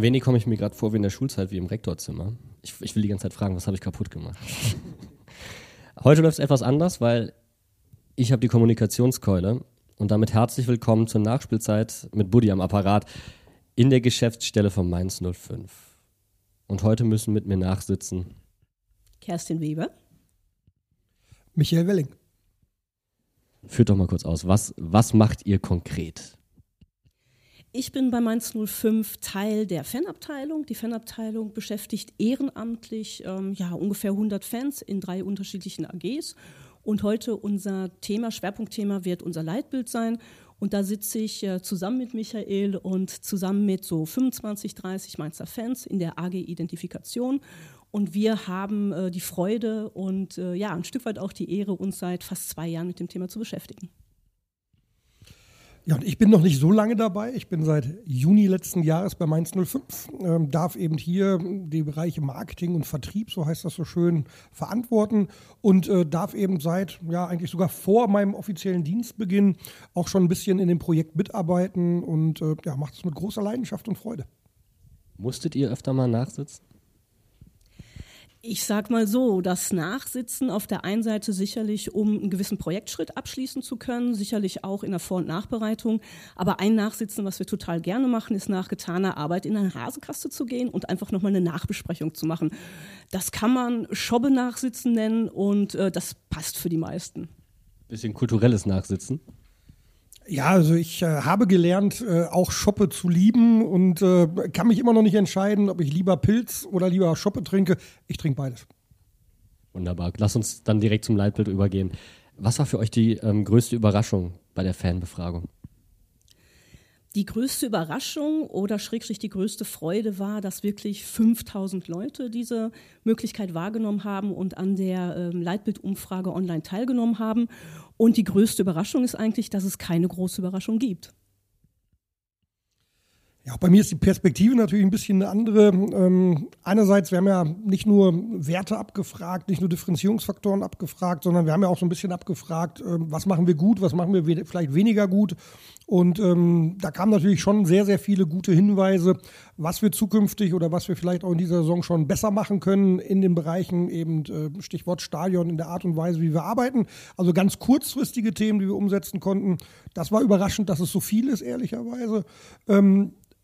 Ein wenig komme ich mir gerade vor wie in der Schulzeit, wie im Rektorzimmer. Ich, ich will die ganze Zeit fragen, was habe ich kaputt gemacht? Heute läuft es etwas anders, weil ich habe die Kommunikationskeule und damit herzlich willkommen zur Nachspielzeit mit Buddy am Apparat in der Geschäftsstelle von Mainz 05. Und heute müssen mit mir nachsitzen Kerstin Weber. Michael Welling. Führt doch mal kurz aus, was, was macht ihr konkret? Ich bin bei Mainz 05 Teil der Fanabteilung. Die Fanabteilung beschäftigt ehrenamtlich ähm, ja, ungefähr 100 Fans in drei unterschiedlichen AGs. Und heute unser Thema, Schwerpunktthema wird unser Leitbild sein. Und da sitze ich äh, zusammen mit Michael und zusammen mit so 25, 30 Mainzer Fans in der AG Identifikation. Und wir haben äh, die Freude und äh, ja, ein Stück weit auch die Ehre, uns seit fast zwei Jahren mit dem Thema zu beschäftigen. Ja, und ich bin noch nicht so lange dabei. Ich bin seit Juni letzten Jahres bei Mainz 05, ähm, darf eben hier die Bereiche Marketing und Vertrieb, so heißt das so schön, verantworten und äh, darf eben seit, ja, eigentlich sogar vor meinem offiziellen Dienstbeginn auch schon ein bisschen in dem Projekt mitarbeiten und äh, ja, macht es mit großer Leidenschaft und Freude. Musstet ihr öfter mal nachsitzen? Ich sag mal so, das Nachsitzen auf der einen Seite sicherlich, um einen gewissen Projektschritt abschließen zu können, sicherlich auch in der Vor- und Nachbereitung. Aber ein Nachsitzen, was wir total gerne machen, ist nach getaner Arbeit in eine Hasekaste zu gehen und einfach nochmal eine Nachbesprechung zu machen. Das kann man Schobbe-Nachsitzen nennen und äh, das passt für die meisten. Bisschen kulturelles Nachsitzen. Ja, also ich äh, habe gelernt, äh, auch Schoppe zu lieben und äh, kann mich immer noch nicht entscheiden, ob ich lieber Pilz oder lieber Schoppe trinke. Ich trinke beides. Wunderbar. Lass uns dann direkt zum Leitbild übergehen. Was war für euch die ähm, größte Überraschung bei der Fanbefragung? Die größte Überraschung oder schrägstrich die größte Freude war, dass wirklich 5000 Leute diese Möglichkeit wahrgenommen haben und an der ähm, Leitbildumfrage online teilgenommen haben. Und die größte Überraschung ist eigentlich, dass es keine große Überraschung gibt. Ja, bei mir ist die Perspektive natürlich ein bisschen eine andere. Ähm, einerseits, wir haben ja nicht nur Werte abgefragt, nicht nur Differenzierungsfaktoren abgefragt, sondern wir haben ja auch so ein bisschen abgefragt, äh, was machen wir gut, was machen wir we vielleicht weniger gut. Und ähm, da kamen natürlich schon sehr, sehr viele gute Hinweise, was wir zukünftig oder was wir vielleicht auch in dieser Saison schon besser machen können in den Bereichen eben äh, Stichwort Stadion, in der Art und Weise, wie wir arbeiten. Also ganz kurzfristige Themen, die wir umsetzen konnten. Das war überraschend, dass es so viel ist, ehrlicherweise.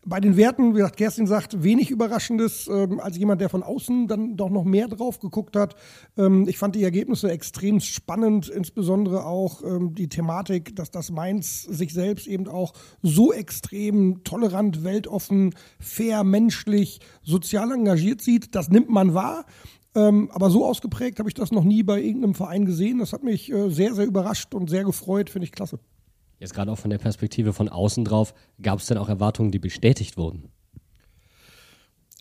Bei den Werten, wie gesagt, Kerstin sagt, wenig Überraschendes, ähm, als jemand, der von außen dann doch noch mehr drauf geguckt hat. Ähm, ich fand die Ergebnisse extrem spannend, insbesondere auch ähm, die Thematik, dass das Mainz sich selbst eben auch so extrem tolerant, weltoffen, fair, menschlich, sozial engagiert sieht. Das nimmt man wahr. Ähm, aber so ausgeprägt habe ich das noch nie bei irgendeinem Verein gesehen. Das hat mich äh, sehr, sehr überrascht und sehr gefreut, finde ich klasse. Jetzt gerade auch von der Perspektive von außen drauf, gab es denn auch Erwartungen, die bestätigt wurden?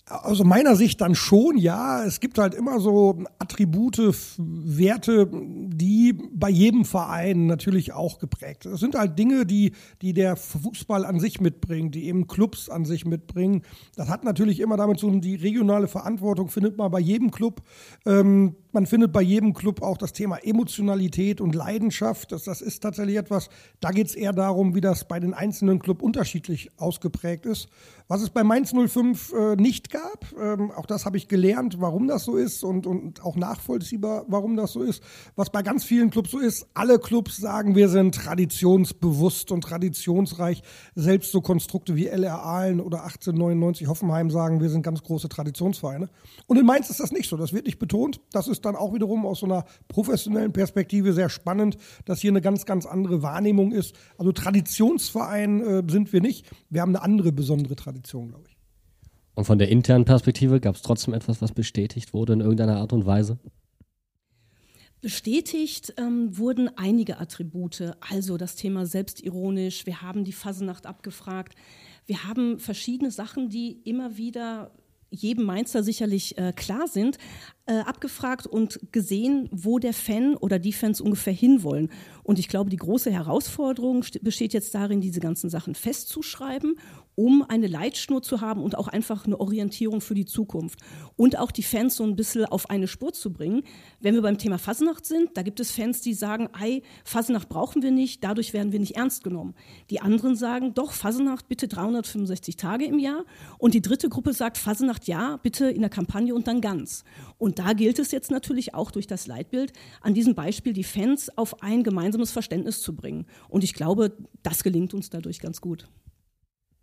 Aus meiner Sicht dann schon, ja. Es gibt halt immer so Attribute, Werte, die bei jedem Verein natürlich auch geprägt sind. Das sind halt Dinge, die, die der Fußball an sich mitbringt, die eben Clubs an sich mitbringen. Das hat natürlich immer damit zu tun, die regionale Verantwortung findet man bei jedem Club. Ähm, man findet bei jedem Club auch das Thema Emotionalität und Leidenschaft. Das, das ist tatsächlich etwas, da geht es eher darum, wie das bei den einzelnen Club unterschiedlich ausgeprägt ist. Was es bei Mainz 05 äh, nicht gab, ähm, auch das habe ich gelernt, warum das so ist und, und auch nachvollziehbar, warum das so ist. Was bei ganz vielen Clubs so ist, alle Clubs sagen, wir sind traditionsbewusst und traditionsreich. Selbst so Konstrukte wie LR Aalen oder 1899 Hoffenheim sagen, wir sind ganz große Traditionsvereine. Und in Mainz ist das nicht so. Das wird nicht betont. Das ist dann auch wiederum aus so einer professionellen Perspektive sehr spannend, dass hier eine ganz, ganz andere Wahrnehmung ist. Also Traditionsverein äh, sind wir nicht. Wir haben eine andere besondere Tradition, glaube ich. Und von der internen Perspektive gab es trotzdem etwas, was bestätigt wurde in irgendeiner Art und Weise? Bestätigt ähm, wurden einige Attribute, also das Thema selbstironisch, wir haben die Fasenacht abgefragt, wir haben verschiedene Sachen, die immer wieder jedem Mainzer sicherlich äh, klar sind, äh, abgefragt und gesehen, wo der Fan oder die Fans ungefähr hinwollen. Und ich glaube, die große Herausforderung besteht jetzt darin, diese ganzen Sachen festzuschreiben um eine Leitschnur zu haben und auch einfach eine Orientierung für die Zukunft. Und auch die Fans so ein bisschen auf eine Spur zu bringen. Wenn wir beim Thema Fasnacht sind, da gibt es Fans, die sagen, ei, Fasnacht brauchen wir nicht, dadurch werden wir nicht ernst genommen. Die anderen sagen, doch, Fasnacht bitte 365 Tage im Jahr. Und die dritte Gruppe sagt, Fasnacht ja, bitte in der Kampagne und dann ganz. Und da gilt es jetzt natürlich auch durch das Leitbild, an diesem Beispiel die Fans auf ein gemeinsames Verständnis zu bringen. Und ich glaube, das gelingt uns dadurch ganz gut.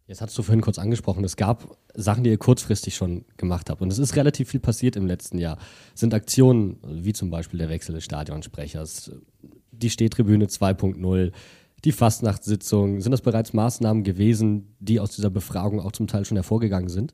Jetzt hast du vorhin kurz angesprochen, es gab Sachen, die ihr kurzfristig schon gemacht habt. Und es ist relativ viel passiert im letzten Jahr. Es sind Aktionen, wie zum Beispiel der Wechsel des Stadionsprechers, die Stehtribüne 2.0, die Fastnachtssitzung. Sind das bereits Maßnahmen gewesen, die aus dieser Befragung auch zum Teil schon hervorgegangen sind?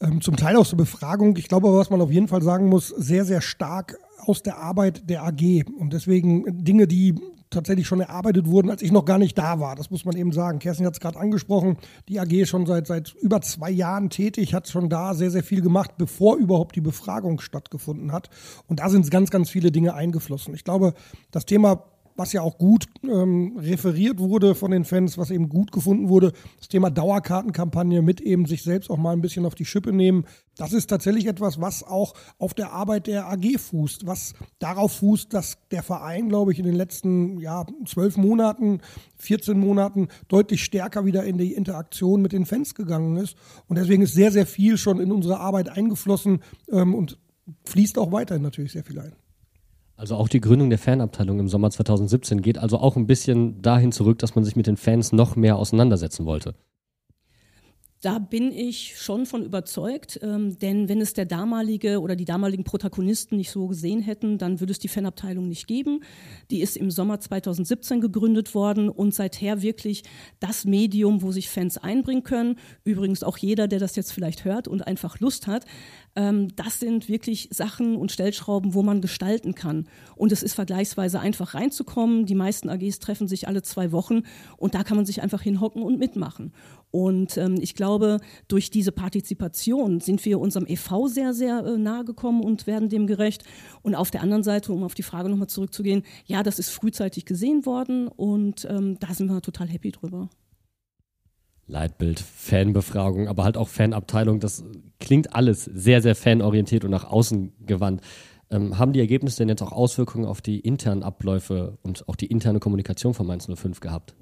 Ähm, zum Teil aus der Befragung. Ich glaube aber, was man auf jeden Fall sagen muss, sehr, sehr stark aus der Arbeit der AG. Und deswegen Dinge, die tatsächlich schon erarbeitet wurden, als ich noch gar nicht da war. Das muss man eben sagen. Kerstin hat es gerade angesprochen. Die AG ist schon seit, seit über zwei Jahren tätig, hat schon da sehr, sehr viel gemacht, bevor überhaupt die Befragung stattgefunden hat. Und da sind ganz, ganz viele Dinge eingeflossen. Ich glaube, das Thema was ja auch gut ähm, referiert wurde von den Fans, was eben gut gefunden wurde, das Thema Dauerkartenkampagne mit eben sich selbst auch mal ein bisschen auf die Schippe nehmen. Das ist tatsächlich etwas, was auch auf der Arbeit der AG fußt, was darauf fußt, dass der Verein, glaube ich, in den letzten ja, zwölf Monaten, 14 Monaten deutlich stärker wieder in die Interaktion mit den Fans gegangen ist. Und deswegen ist sehr, sehr viel schon in unsere Arbeit eingeflossen ähm, und fließt auch weiterhin natürlich sehr viel ein. Also auch die Gründung der Fanabteilung im Sommer 2017 geht also auch ein bisschen dahin zurück, dass man sich mit den Fans noch mehr auseinandersetzen wollte. Da bin ich schon von überzeugt, ähm, denn wenn es der damalige oder die damaligen Protagonisten nicht so gesehen hätten, dann würde es die Fanabteilung nicht geben. Die ist im Sommer 2017 gegründet worden und seither wirklich das Medium, wo sich Fans einbringen können. Übrigens auch jeder, der das jetzt vielleicht hört und einfach Lust hat. Ähm, das sind wirklich Sachen und Stellschrauben, wo man gestalten kann. Und es ist vergleichsweise einfach reinzukommen. Die meisten AGs treffen sich alle zwei Wochen und da kann man sich einfach hinhocken und mitmachen. Und ähm, ich glaube, durch diese Partizipation sind wir unserem EV sehr, sehr äh, nahe gekommen und werden dem gerecht. Und auf der anderen Seite, um auf die Frage nochmal zurückzugehen, ja, das ist frühzeitig gesehen worden und ähm, da sind wir total happy drüber. Leitbild, Fanbefragung, aber halt auch Fanabteilung, das klingt alles sehr, sehr fanorientiert und nach außen gewandt. Ähm, haben die Ergebnisse denn jetzt auch Auswirkungen auf die internen Abläufe und auch die interne Kommunikation von Mainz 05 gehabt?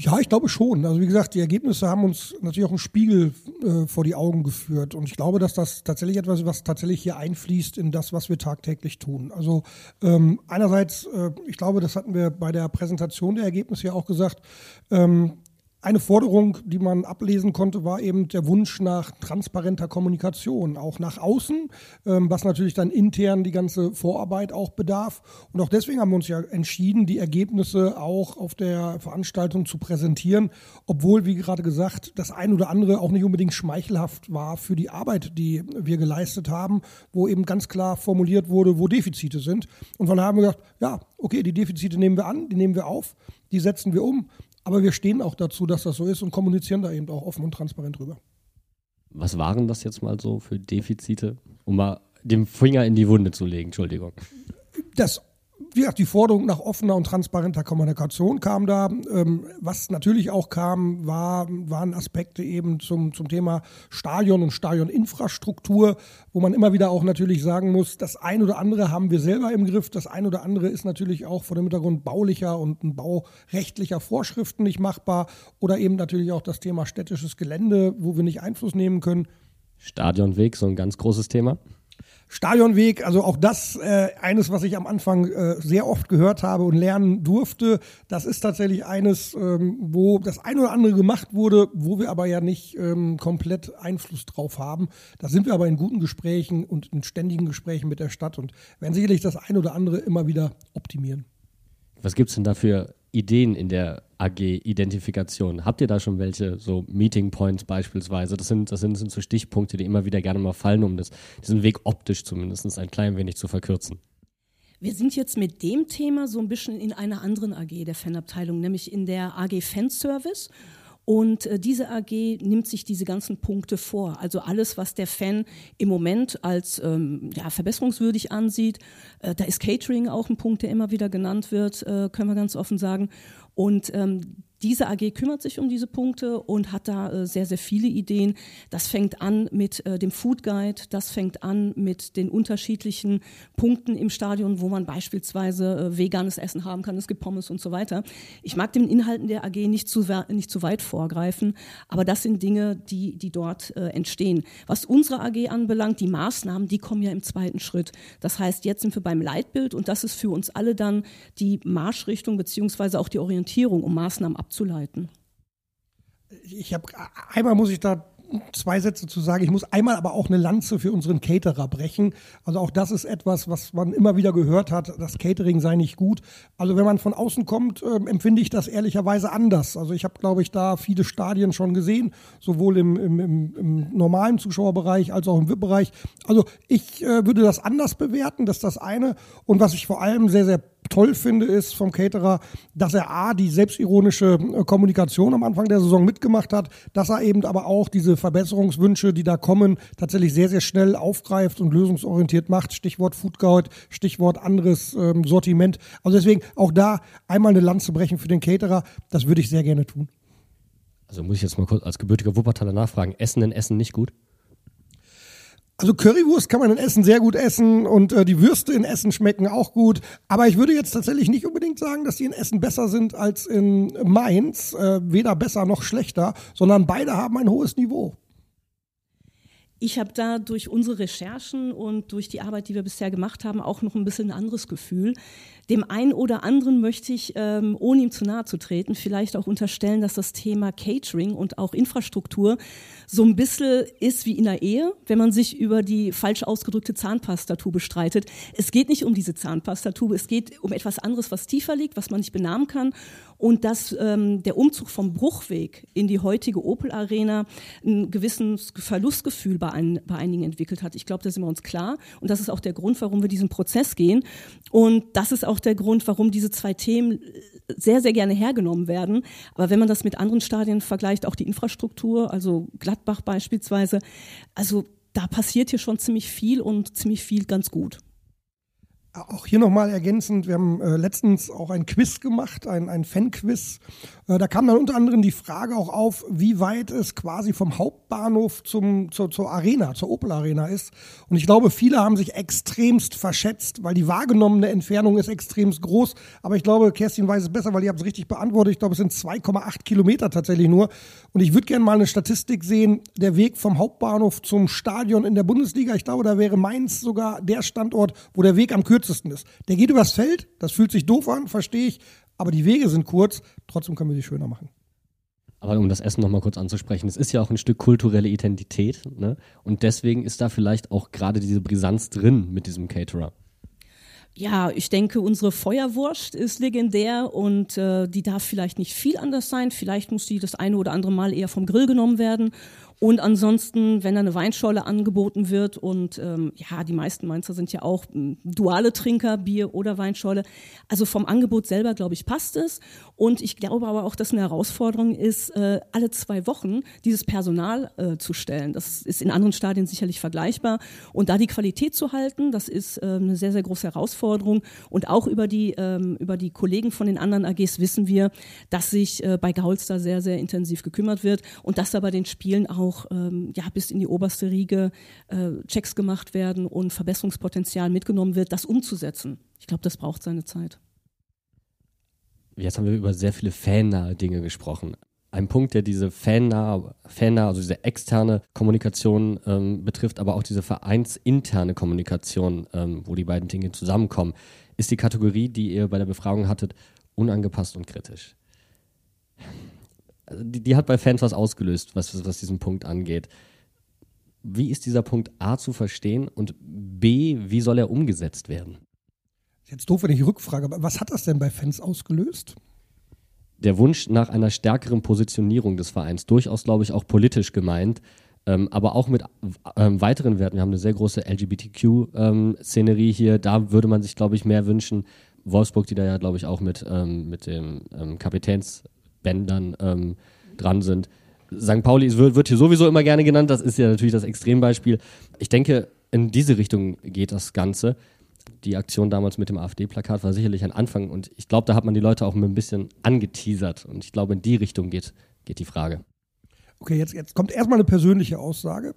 Ja, ich glaube schon. Also wie gesagt, die Ergebnisse haben uns natürlich auch einen Spiegel äh, vor die Augen geführt. Und ich glaube, dass das tatsächlich etwas, ist, was tatsächlich hier einfließt in das, was wir tagtäglich tun. Also ähm, einerseits, äh, ich glaube, das hatten wir bei der Präsentation der Ergebnisse ja auch gesagt, ähm, eine Forderung, die man ablesen konnte, war eben der Wunsch nach transparenter Kommunikation, auch nach außen, ähm, was natürlich dann intern die ganze Vorarbeit auch bedarf. Und auch deswegen haben wir uns ja entschieden, die Ergebnisse auch auf der Veranstaltung zu präsentieren, obwohl, wie gerade gesagt, das ein oder andere auch nicht unbedingt schmeichelhaft war für die Arbeit, die wir geleistet haben, wo eben ganz klar formuliert wurde, wo Defizite sind. Und von daher haben wir gesagt, ja, okay, die Defizite nehmen wir an, die nehmen wir auf, die setzen wir um. Aber wir stehen auch dazu, dass das so ist und kommunizieren da eben auch offen und transparent drüber. Was waren das jetzt mal so für Defizite, um mal den Finger in die Wunde zu legen? Entschuldigung. Das wie gesagt, die Forderung nach offener und transparenter Kommunikation kam da. Ähm, was natürlich auch kam, war, waren Aspekte eben zum, zum Thema Stadion und Stadioninfrastruktur, wo man immer wieder auch natürlich sagen muss, das ein oder andere haben wir selber im Griff, das ein oder andere ist natürlich auch vor dem Hintergrund baulicher und baurechtlicher Vorschriften nicht machbar oder eben natürlich auch das Thema städtisches Gelände, wo wir nicht Einfluss nehmen können. Stadionweg, so ein ganz großes Thema. Stadionweg, also auch das äh, eines, was ich am Anfang äh, sehr oft gehört habe und lernen durfte. Das ist tatsächlich eines, ähm, wo das ein oder andere gemacht wurde, wo wir aber ja nicht ähm, komplett Einfluss drauf haben. Da sind wir aber in guten Gesprächen und in ständigen Gesprächen mit der Stadt und werden sicherlich das ein oder andere immer wieder optimieren. Was gibt's denn da für Ideen in der AG-Identifikation? Habt ihr da schon welche, so Meeting Points beispielsweise? Das sind, das sind, sind so Stichpunkte, die immer wieder gerne mal fallen, um das, diesen Weg optisch zumindest ein klein wenig zu verkürzen. Wir sind jetzt mit dem Thema so ein bisschen in einer anderen AG der Fanabteilung, nämlich in der AG Fanservice. Und äh, diese AG nimmt sich diese ganzen Punkte vor. Also alles, was der Fan im Moment als ähm, ja, verbesserungswürdig ansieht. Äh, da ist Catering auch ein Punkt, der immer wieder genannt wird, äh, können wir ganz offen sagen. Und ähm, Diese AG kümmert sich um diese Punkte und hat da äh, sehr, sehr viele Ideen. Das fängt an mit äh, dem Food Guide, das fängt an mit den unterschiedlichen Punkten im Stadion, wo man beispielsweise äh, veganes Essen haben kann. Es gibt Pommes und so weiter. Ich mag den Inhalten der AG nicht zu, nicht zu weit vorgreifen, aber das sind Dinge, die, die dort entstehen. Was unsere AG anbelangt, die Maßnahmen, die kommen ja im zweiten Schritt. Das heißt, jetzt sind wir beim Leitbild und das ist für uns alle dann die Marschrichtung beziehungsweise auch die Orientierung, um Maßnahmen abzuleiten abzuleiten? Ich habe einmal muss ich da zwei Sätze zu sagen. Ich muss einmal aber auch eine Lanze für unseren Caterer brechen. Also auch das ist etwas, was man immer wieder gehört hat, das Catering sei nicht gut. Also wenn man von außen kommt, äh, empfinde ich das ehrlicherweise anders. Also ich habe, glaube ich, da viele Stadien schon gesehen, sowohl im, im, im, im normalen Zuschauerbereich als auch im VIP-Bereich. Also ich äh, würde das anders bewerten, das ist das eine. Und was ich vor allem sehr, sehr toll finde, ist vom Caterer, dass er A, die selbstironische äh, Kommunikation am Anfang der Saison mitgemacht hat, dass er eben aber auch diese Verbesserungswünsche, die da kommen, tatsächlich sehr, sehr schnell aufgreift und lösungsorientiert macht. Stichwort Food Guide, Stichwort anderes ähm, Sortiment. Also deswegen auch da einmal eine Lanze brechen für den Caterer, das würde ich sehr gerne tun. Also muss ich jetzt mal kurz als gebürtiger Wuppertaler nachfragen, Essen in Essen nicht gut? Also Currywurst kann man in Essen sehr gut essen und äh, die Würste in Essen schmecken auch gut. Aber ich würde jetzt tatsächlich nicht unbedingt sagen, dass die in Essen besser sind als in Mainz. Äh, weder besser noch schlechter, sondern beide haben ein hohes Niveau. Ich habe da durch unsere Recherchen und durch die Arbeit, die wir bisher gemacht haben, auch noch ein bisschen ein anderes Gefühl. Dem einen oder anderen möchte ich, ähm, ohne ihm zu nahe zu treten, vielleicht auch unterstellen, dass das Thema Catering und auch Infrastruktur so ein bisschen ist wie in der Ehe, wenn man sich über die falsch ausgedrückte Zahnpastatube streitet. Es geht nicht um diese Zahnpastatube, es geht um etwas anderes, was tiefer liegt, was man nicht benamen kann. Und dass ähm, der Umzug vom Bruchweg in die heutige Opel Arena ein gewisses Verlustgefühl bei, ein, bei einigen entwickelt hat. Ich glaube, da sind wir uns klar. Und das ist auch der Grund, warum wir diesen Prozess gehen. Und das ist auch auch der Grund, warum diese zwei Themen sehr, sehr gerne hergenommen werden. Aber wenn man das mit anderen Stadien vergleicht, auch die Infrastruktur, also Gladbach beispielsweise, also da passiert hier schon ziemlich viel und ziemlich viel ganz gut. Auch hier nochmal ergänzend, wir haben äh, letztens auch ein Quiz gemacht, ein, ein Fan-Quiz. Äh, da kam dann unter anderem die Frage auch auf, wie weit es quasi vom Hauptbahnhof zum, zur, zur Arena, zur Opel Arena ist. Und ich glaube, viele haben sich extremst verschätzt, weil die wahrgenommene Entfernung ist extremst groß. Aber ich glaube, Kerstin weiß es besser, weil ihr habt es richtig beantwortet. Ich glaube, es sind 2,8 Kilometer tatsächlich nur. Und ich würde gerne mal eine Statistik sehen, der Weg vom Hauptbahnhof zum Stadion in der Bundesliga. Ich glaube, da wäre Mainz sogar der Standort, wo der Weg am kürzesten kürzesten ist. Der geht übers Feld, das fühlt sich doof an, verstehe ich, aber die Wege sind kurz, trotzdem können wir sie schöner machen. Aber um das Essen nochmal kurz anzusprechen, es ist ja auch ein Stück kulturelle Identität, ne? Und deswegen ist da vielleicht auch gerade diese Brisanz drin mit diesem Caterer. Ja, ich denke, unsere Feuerwurst ist legendär und äh, die darf vielleicht nicht viel anders sein. Vielleicht muss die das eine oder andere Mal eher vom Grill genommen werden. Und ansonsten, wenn da eine Weinscholle angeboten wird und ähm, ja, die meisten Mainzer sind ja auch ähm, duale Trinker, Bier oder Weinscholle. Also vom Angebot selber, glaube ich, passt es. Und ich glaube aber auch, dass eine Herausforderung ist, äh, alle zwei Wochen dieses Personal äh, zu stellen. Das ist in anderen Stadien sicherlich vergleichbar. Und da die Qualität zu halten, das ist äh, eine sehr, sehr große Herausforderung. Und auch über die, ähm, über die Kollegen von den anderen AGs wissen wir, dass sich äh, bei Gaulster sehr, sehr intensiv gekümmert wird und dass da bei den Spielen auch auch ähm, ja, bis in die oberste Riege äh, Checks gemacht werden und Verbesserungspotenzial mitgenommen wird, das umzusetzen. Ich glaube, das braucht seine Zeit. Jetzt haben wir über sehr viele fannahe Dinge gesprochen. Ein Punkt, der diese fannahe, fannahe also diese externe Kommunikation ähm, betrifft, aber auch diese vereinsinterne Kommunikation, ähm, wo die beiden Dinge zusammenkommen, ist die Kategorie, die ihr bei der Befragung hattet, unangepasst und kritisch. Also die, die, hat bei Fans was ausgelöst, was, was diesen Punkt angeht. Wie ist dieser Punkt A zu verstehen und B, wie soll er umgesetzt werden? Jetzt doof, wenn ich rückfrage, aber was hat das denn bei Fans ausgelöst? Der Wunsch nach einer stärkeren Positionierung des Vereins, durchaus, glaube ich, auch politisch gemeint, ähm, aber auch mit ähm, weiteren Werten. Wir haben eine sehr große LGBTQ-Szenerie ähm, hier. Da würde man sich, glaube ich, mehr wünschen. Wolfsburg, die da ja, glaube ich, auch mit, ähm, mit dem ähm, Kapitäns Bändern ähm, dran sind. St. Pauli wird, wird hier sowieso immer gerne genannt, das ist ja natürlich das Extrembeispiel. Ich denke, in diese Richtung geht das Ganze. die Aktion damals mit dem AfD-Plakat war sicherlich ein Anfang und ich glaube, da hat man die Leute auch ein bisschen angeteasert und ich glaube, in die Richtung geht, geht die Frage. Okay, jetzt, jetzt kommt erstmal eine persönliche Aussage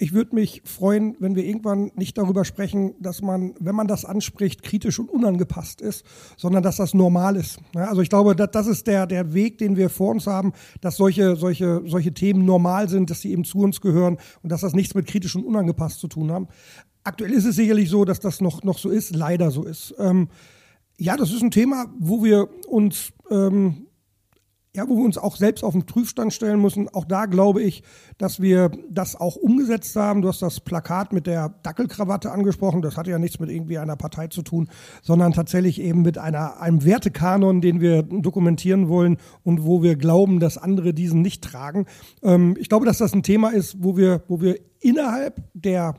ich würde mich freuen, wenn wir irgendwann nicht darüber sprechen, dass man, wenn man das anspricht, kritisch und unangepasst ist, sondern dass das normal ist. Also ich glaube, das, das ist der, der Weg, den wir vor uns haben, dass solche, solche, solche Themen normal sind, dass sie eben zu uns gehören und dass das nichts mit kritisch und unangepasst zu tun haben. Aktuell ist es sicherlich so, dass das noch, noch so ist, leider so ist. Ähm, ja, das ist ein Thema, wo wir uns ähm, ja, wo wir uns auch selbst auf den Prüfstand stellen müssen. Auch da glaube ich, dass wir das auch umgesetzt haben. Du hast das Plakat mit der Dackelkrawatte angesprochen. Das hatte ja nichts mit irgendwie einer Partei zu tun, sondern tatsächlich eben mit einer, einem Wertekanon, den wir dokumentieren wollen und wo wir glauben, dass andere diesen nicht tragen. Ähm, ich glaube, dass das ein Thema ist, wo wir, wo wir innerhalb der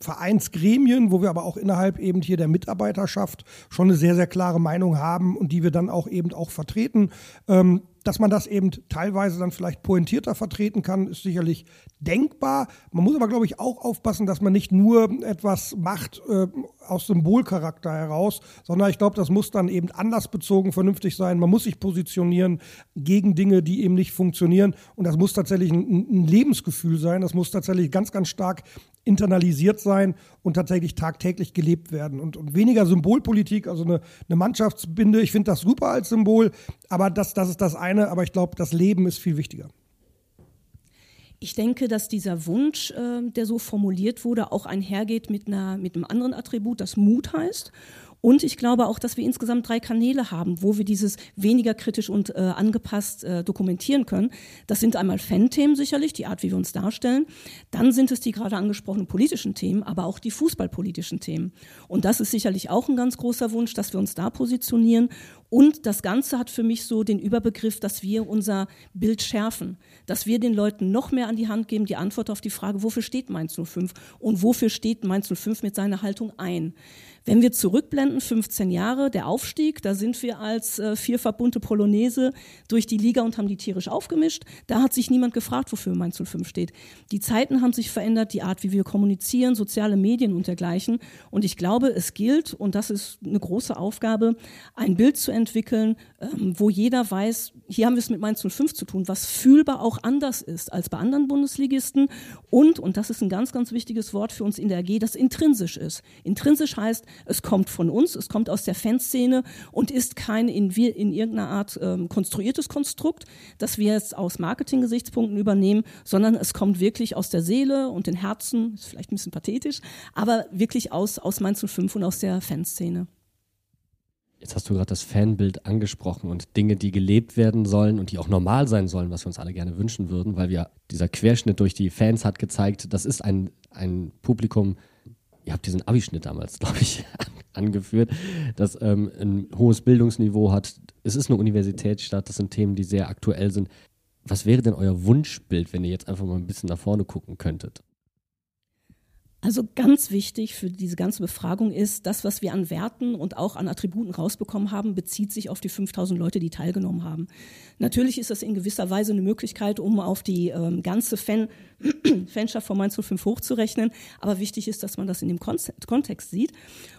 Vereinsgremien, wo wir aber auch innerhalb eben hier der Mitarbeiterschaft schon eine sehr, sehr klare Meinung haben und die wir dann auch eben auch vertreten. Ähm, dass man das eben teilweise dann vielleicht pointierter vertreten kann, ist sicherlich denkbar. Man muss aber, glaube ich, auch aufpassen, dass man nicht nur etwas macht äh, aus Symbolcharakter heraus, sondern ich glaube, das muss dann eben anlassbezogen vernünftig sein. Man muss sich positionieren gegen Dinge, die eben nicht funktionieren. Und das muss tatsächlich ein, ein Lebensgefühl sein. Das muss tatsächlich ganz, ganz stark internalisiert sein und tatsächlich tagtäglich gelebt werden. Und, und weniger Symbolpolitik, also eine, eine Mannschaftsbinde. Ich finde das super als Symbol, aber das, das ist das eine. Aber ich glaube, das Leben ist viel wichtiger. Ich denke, dass dieser Wunsch, äh, der so formuliert wurde, auch einhergeht mit, einer, mit einem anderen Attribut, das Mut heißt. Und ich glaube auch, dass wir insgesamt drei Kanäle haben, wo wir dieses weniger kritisch und äh, angepasst äh, dokumentieren können. Das sind einmal Fan-Themen sicherlich, die Art, wie wir uns darstellen. Dann sind es die gerade angesprochenen politischen Themen, aber auch die fußballpolitischen Themen. Und das ist sicherlich auch ein ganz großer Wunsch, dass wir uns da positionieren. Und das Ganze hat für mich so den Überbegriff, dass wir unser Bild schärfen, dass wir den Leuten noch mehr an die Hand geben, die Antwort auf die Frage, wofür steht Mainz 05 und wofür steht Mainz 05 mit seiner Haltung ein. Wenn wir zurückblenden, 15 Jahre, der Aufstieg, da sind wir als äh, vierverbunte Polonaise durch die Liga und haben die tierisch aufgemischt. Da hat sich niemand gefragt, wofür Mainz 05 steht. Die Zeiten haben sich verändert, die Art, wie wir kommunizieren, soziale Medien und dergleichen. Und ich glaube, es gilt, und das ist eine große Aufgabe, ein Bild zu entwickeln, ähm, wo jeder weiß, hier haben wir es mit Mainz 05 zu tun, was fühlbar auch anders ist als bei anderen Bundesligisten. Und, und das ist ein ganz, ganz wichtiges Wort für uns in der AG, das intrinsisch ist. Intrinsisch heißt, es kommt von uns, es kommt aus der Fanszene und ist kein in, in irgendeiner Art ähm, konstruiertes Konstrukt, das wir jetzt aus Marketing-Gesichtspunkten übernehmen, sondern es kommt wirklich aus der Seele und den Herzen, ist vielleicht ein bisschen pathetisch, aber wirklich aus, aus Mainz 05 und aus der Fanszene. Jetzt hast du gerade das Fanbild angesprochen und Dinge, die gelebt werden sollen und die auch normal sein sollen, was wir uns alle gerne wünschen würden, weil wir dieser Querschnitt durch die Fans hat gezeigt, das ist ein, ein Publikum, ihr habt diesen Abischnitt damals, glaube ich, angeführt, das ähm, ein hohes Bildungsniveau hat. Es ist eine Universitätsstadt, das sind Themen, die sehr aktuell sind. Was wäre denn euer Wunschbild, wenn ihr jetzt einfach mal ein bisschen nach vorne gucken könntet? Also ganz wichtig für diese ganze Befragung ist, das, was wir an Werten und auch an Attributen rausbekommen haben, bezieht sich auf die 5000 Leute, die teilgenommen haben. Natürlich ist das in gewisser Weise eine Möglichkeit, um auf die ähm, ganze Fan Fanschaft von Mainz 05 hochzurechnen. Aber wichtig ist, dass man das in dem Kontext sieht.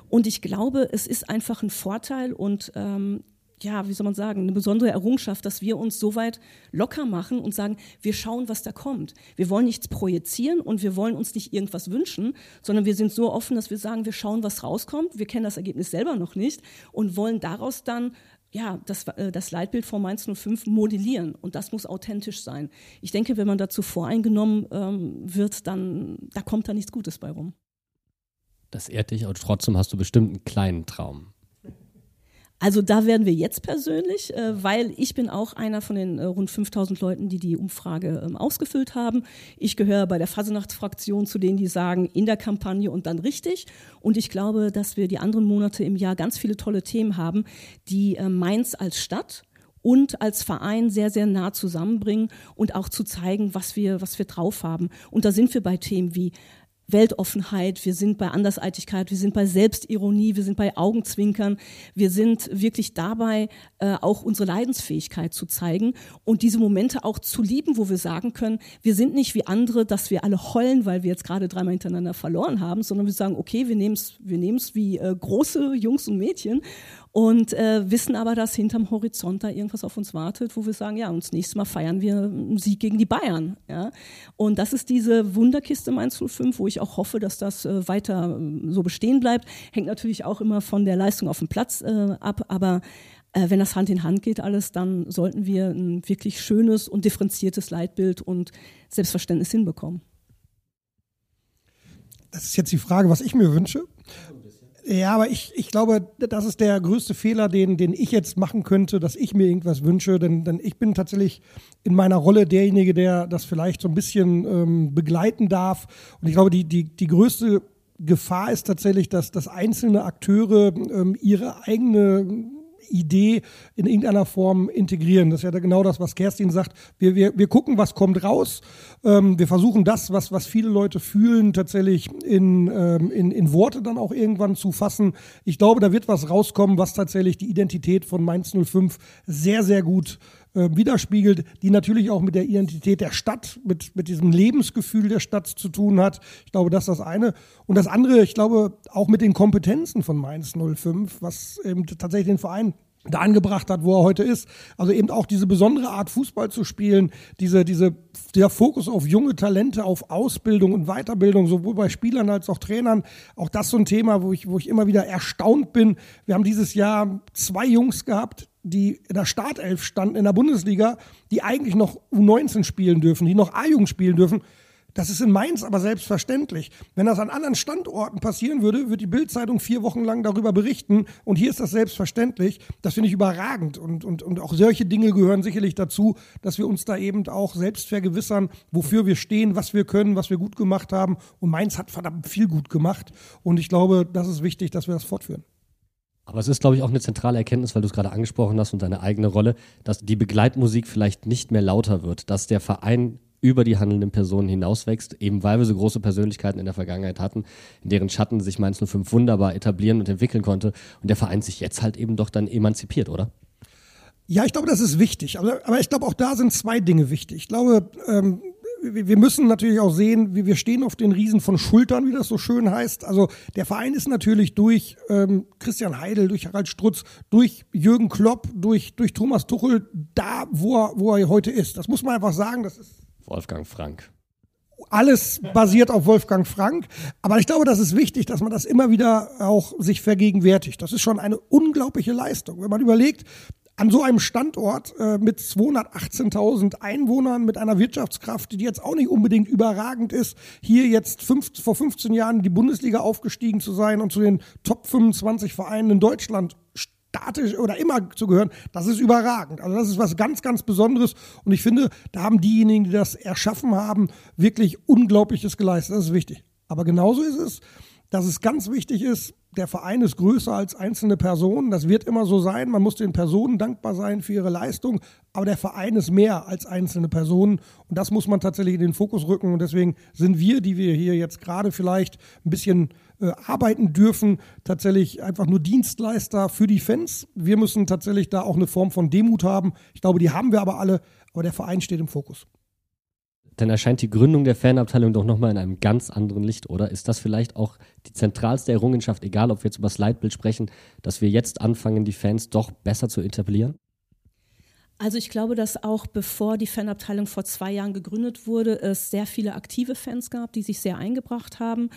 Und ich glaube, es ist einfach ein Vorteil und ähm, ja, wie soll man sagen, eine besondere Errungenschaft, dass wir uns so weit locker machen und sagen, wir schauen, was da kommt. Wir wollen nichts projizieren und wir wollen uns nicht irgendwas wünschen, sondern wir sind so offen, dass wir sagen, wir schauen, was rauskommt. Wir kennen das Ergebnis selber noch nicht und wollen daraus dann ja, das, äh, das Leitbild von Mainz 05 modellieren und das muss authentisch sein. Ich denke, wenn man dazu voreingenommen ähm, wird, dann da kommt da nichts Gutes bei rum. Das ehrt dich, aber trotzdem hast du bestimmt einen kleinen Traum. Also da werden wir jetzt persönlich, äh, weil ich bin auch einer von den äh, rund 5000 Leuten, die die Umfrage ähm, ausgefüllt haben. Ich gehöre bei der Fasenachtsfraktion zu denen, die sagen, in der Kampagne und dann richtig. Und ich glaube, dass wir die anderen Monate im Jahr ganz viele tolle Themen haben, die äh, Mainz als Stadt und als Verein sehr, sehr nah zusammenbringen und auch zu zeigen, was wir, was wir drauf haben. Und da sind wir bei Themen wie Weltoffenheit, wir sind bei Andersartigkeit, wir sind bei Selbstironie, wir sind bei Augenzwinkern, wir sind wirklich dabei, äh, auch unsere Leidensfähigkeit zu zeigen und diese Momente auch zu lieben, wo wir sagen können, wir sind nicht wie andere, dass wir alle heulen, weil wir jetzt gerade dreimal hintereinander verloren haben, sondern wir sagen, okay, wir nehmen es wir wie äh, große Jungs und Mädchen und äh, wissen aber, dass hinterm Horizont da irgendwas auf uns wartet, wo wir sagen, ja, uns nächstes Mal feiern wir einen Sieg gegen die Bayern. Ja? Und das ist diese Wunderkiste Mainz 05, wo ich auch hoffe, dass das äh, weiter äh, so bestehen bleibt. Hängt natürlich auch immer von der Leistung auf dem Platz äh, ab, aber äh, wenn das Hand in Hand geht alles, dann sollten wir ein wirklich schönes und differenziertes Leitbild und Selbstverständnis hinbekommen. Das ist jetzt die Frage, was ich mir wünsche. Ja, aber ich, ich glaube, das ist der größte Fehler, den, den ich jetzt machen könnte, dass ich mir irgendwas wünsche. Denn, denn ich bin tatsächlich in meiner Rolle derjenige, der das vielleicht so ein bisschen ähm, begleiten darf. Und ich glaube, die, die, die größte Gefahr ist tatsächlich, dass, dass einzelne Akteure ähm, ihre eigene Idee in irgendeiner Form integrieren. Das ist ja genau das, was Kerstin sagt. Wir, wir, wir gucken, was kommt raus. Ähm, wir versuchen das, was, was viele Leute fühlen, tatsächlich in, ähm, in, in Worte dann auch irgendwann zu fassen. Ich glaube, da wird was rauskommen, was tatsächlich die Identität von Mainz 05 sehr, sehr gut äh, widerspiegelt, die natürlich auch mit der Identität der Stadt, mit, mit diesem Lebensgefühl der Stadt zu tun hat. Ich glaube, das ist das eine. Und das andere, ich glaube, auch mit den Kompetenzen von Mainz 05, was eben tatsächlich den Verein da angebracht hat, wo er heute ist. Also eben auch diese besondere Art Fußball zu spielen, diese, diese, der Fokus auf junge Talente, auf Ausbildung und Weiterbildung, sowohl bei Spielern als auch Trainern. Auch das so ein Thema, wo ich, wo ich immer wieder erstaunt bin. Wir haben dieses Jahr zwei Jungs gehabt, die in der Startelf standen in der Bundesliga, die eigentlich noch U19 spielen dürfen, die noch A-Jugend spielen dürfen. Das ist in Mainz aber selbstverständlich. Wenn das an anderen Standorten passieren würde, wird die Bildzeitung vier Wochen lang darüber berichten. Und hier ist das selbstverständlich. Das finde ich überragend. Und, und, und auch solche Dinge gehören sicherlich dazu, dass wir uns da eben auch selbst vergewissern, wofür wir stehen, was wir können, was wir gut gemacht haben. Und Mainz hat verdammt viel gut gemacht. Und ich glaube, das ist wichtig, dass wir das fortführen. Aber es ist, glaube ich, auch eine zentrale Erkenntnis, weil du es gerade angesprochen hast und deine eigene Rolle, dass die Begleitmusik vielleicht nicht mehr lauter wird, dass der Verein über die handelnden Personen hinauswächst, eben weil wir so große Persönlichkeiten in der Vergangenheit hatten, in deren Schatten sich Mainz 05 wunderbar etablieren und entwickeln konnte und der Verein sich jetzt halt eben doch dann emanzipiert, oder? Ja, ich glaube, das ist wichtig. Aber, aber ich glaube, auch da sind zwei Dinge wichtig. Ich glaube, ähm, wir müssen natürlich auch sehen, wir stehen auf den Riesen von Schultern, wie das so schön heißt. Also der Verein ist natürlich durch ähm, Christian Heidel, durch Harald Strutz, durch Jürgen Klopp, durch, durch Thomas Tuchel da, wo er, wo er heute ist. Das muss man einfach sagen. Das ist Wolfgang Frank. Alles basiert auf Wolfgang Frank. Aber ich glaube, das ist wichtig, dass man das immer wieder auch sich vergegenwärtigt. Das ist schon eine unglaubliche Leistung. Wenn man überlegt, an so einem Standort äh, mit 218.000 Einwohnern, mit einer Wirtschaftskraft, die jetzt auch nicht unbedingt überragend ist, hier jetzt fünf, vor 15 Jahren in die Bundesliga aufgestiegen zu sein und zu den Top 25 Vereinen in Deutschland statisch oder immer zu gehören, das ist überragend. Also das ist was ganz, ganz Besonderes. Und ich finde, da haben diejenigen, die das erschaffen haben, wirklich Unglaubliches geleistet. Das ist wichtig. Aber genauso ist es, dass es ganz wichtig ist, der Verein ist größer als einzelne Personen. Das wird immer so sein. Man muss den Personen dankbar sein für ihre Leistung. Aber der Verein ist mehr als einzelne Personen. Und das muss man tatsächlich in den Fokus rücken. Und deswegen sind wir, die wir hier jetzt gerade vielleicht ein bisschen äh, arbeiten dürfen, tatsächlich einfach nur Dienstleister für die Fans. Wir müssen tatsächlich da auch eine Form von Demut haben. Ich glaube, die haben wir aber alle. Aber der Verein steht im Fokus dann erscheint die Gründung der Fanabteilung doch nochmal in einem ganz anderen Licht, oder? Ist das vielleicht auch die zentralste Errungenschaft, egal ob wir jetzt über das Leitbild sprechen, dass wir jetzt anfangen, die Fans doch besser zu etablieren? Also ich glaube, dass auch bevor die Fanabteilung vor zwei Jahren gegründet wurde, es sehr viele aktive Fans gab, die sich sehr eingebracht haben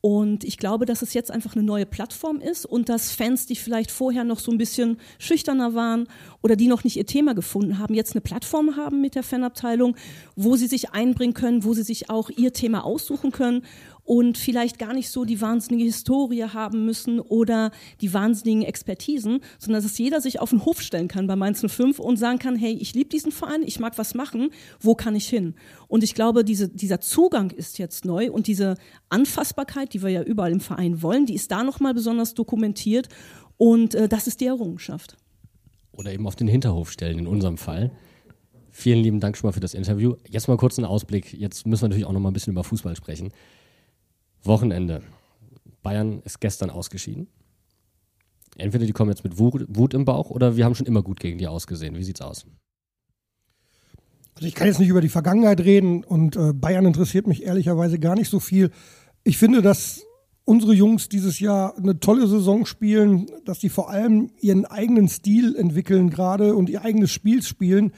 und ich glaube, dass es jetzt einfach eine neue Plattform ist und dass Fans, die vielleicht vorher noch so ein bisschen schüchterner waren oder die noch nicht ihr Thema gefunden haben, jetzt eine Plattform haben mit der Fanabteilung, wo sie sich einbringen können, wo sie sich auch ihr Thema aussuchen können und vielleicht gar nicht so die wahnsinnige Historie haben müssen oder die wahnsinnigen Expertisen, sondern dass jeder sich auf den Hof stellen kann bei Mainz 05 und sagen kann, hey, ich liebe diesen Verein, ich mag was machen, wo kann ich hin? Und ich glaube, diese, dieser Zugang ist jetzt neu und diese Anfassbarkeit, die wir ja überall im Verein wollen, die ist da nochmal besonders dokumentiert und äh, das ist die Errungenschaft. Oder eben auf den Hinterhof stellen in unserem Fall. Vielen lieben Dank schon mal für das Interview. Jetzt mal kurz einen Ausblick. Jetzt müssen wir natürlich auch noch mal ein bisschen über Fußball sprechen. Wochenende. Bayern ist gestern ausgeschieden. Entweder die kommen jetzt mit Wut, im Bauch oder wir haben schon immer gut gegen die ausgesehen. Wie sieht's aus? Also ich kann jetzt nicht über die Vergangenheit reden und äh, Bayern interessiert mich ehrlicherweise gar nicht so viel. Ich finde, dass unsere Jungs dieses Jahr eine tolle Saison spielen, dass die vor allem ihren eigenen Stil entwickeln gerade und ihr eigenes Spiel spielen.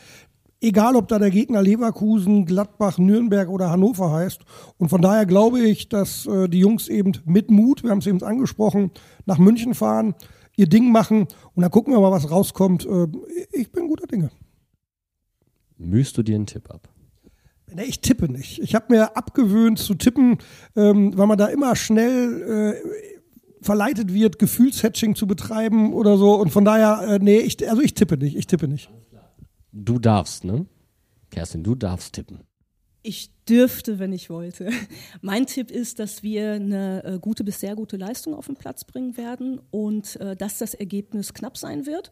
Egal, ob da der Gegner Leverkusen, Gladbach, Nürnberg oder Hannover heißt. Und von daher glaube ich, dass äh, die Jungs eben mit Mut, wir haben es eben angesprochen, nach München fahren, ihr Ding machen und dann gucken wir mal, was rauskommt. Äh, ich bin guter Dinge. Mühst du dir einen Tipp ab? Nee, ich tippe nicht. Ich habe mir abgewöhnt zu tippen, ähm, weil man da immer schnell äh, verleitet wird, Gefühlshatching zu betreiben oder so. Und von daher, äh, nee, ich, also ich tippe nicht. Ich tippe nicht. Du darfst, ne? Kerstin, du darfst tippen. Ich dürfte, wenn ich wollte. Mein Tipp ist, dass wir eine äh, gute bis sehr gute Leistung auf den Platz bringen werden und äh, dass das Ergebnis knapp sein wird.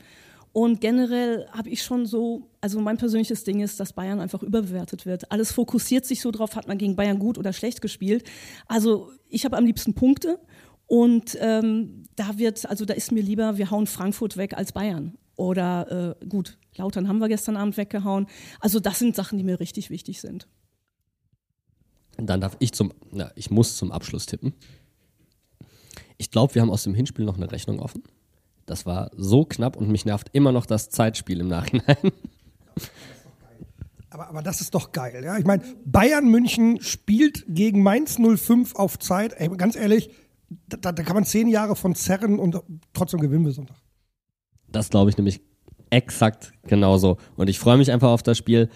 Und generell habe ich schon so, also mein persönliches Ding ist, dass Bayern einfach überbewertet wird. Alles fokussiert sich so drauf, hat man gegen Bayern gut oder schlecht gespielt. Also ich habe am liebsten Punkte und ähm, da wird, also da ist mir lieber, wir hauen Frankfurt weg als Bayern. Oder äh, gut, Lautern haben wir gestern Abend weggehauen. Also das sind Sachen, die mir richtig wichtig sind. Dann darf ich zum, na, ich muss zum Abschluss tippen. Ich glaube, wir haben aus dem Hinspiel noch eine Rechnung offen. Das war so knapp und mich nervt immer noch das Zeitspiel im Nachhinein. Aber, aber das ist doch geil, ja. Ich meine, Bayern München spielt gegen Mainz 05 auf Zeit. Ey, ganz ehrlich, da, da kann man zehn Jahre von zerren und trotzdem gewinnen wir Sonntag. Das glaube ich nämlich exakt genauso. Und ich freue mich einfach auf das Spiel.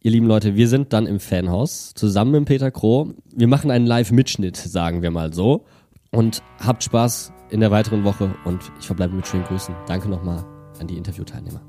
Ihr lieben Leute, wir sind dann im Fanhaus zusammen mit Peter Kroh. Wir machen einen Live-Mitschnitt, sagen wir mal so. Und habt Spaß in der weiteren Woche und ich verbleibe mit schönen Grüßen. Danke nochmal an die Interviewteilnehmer.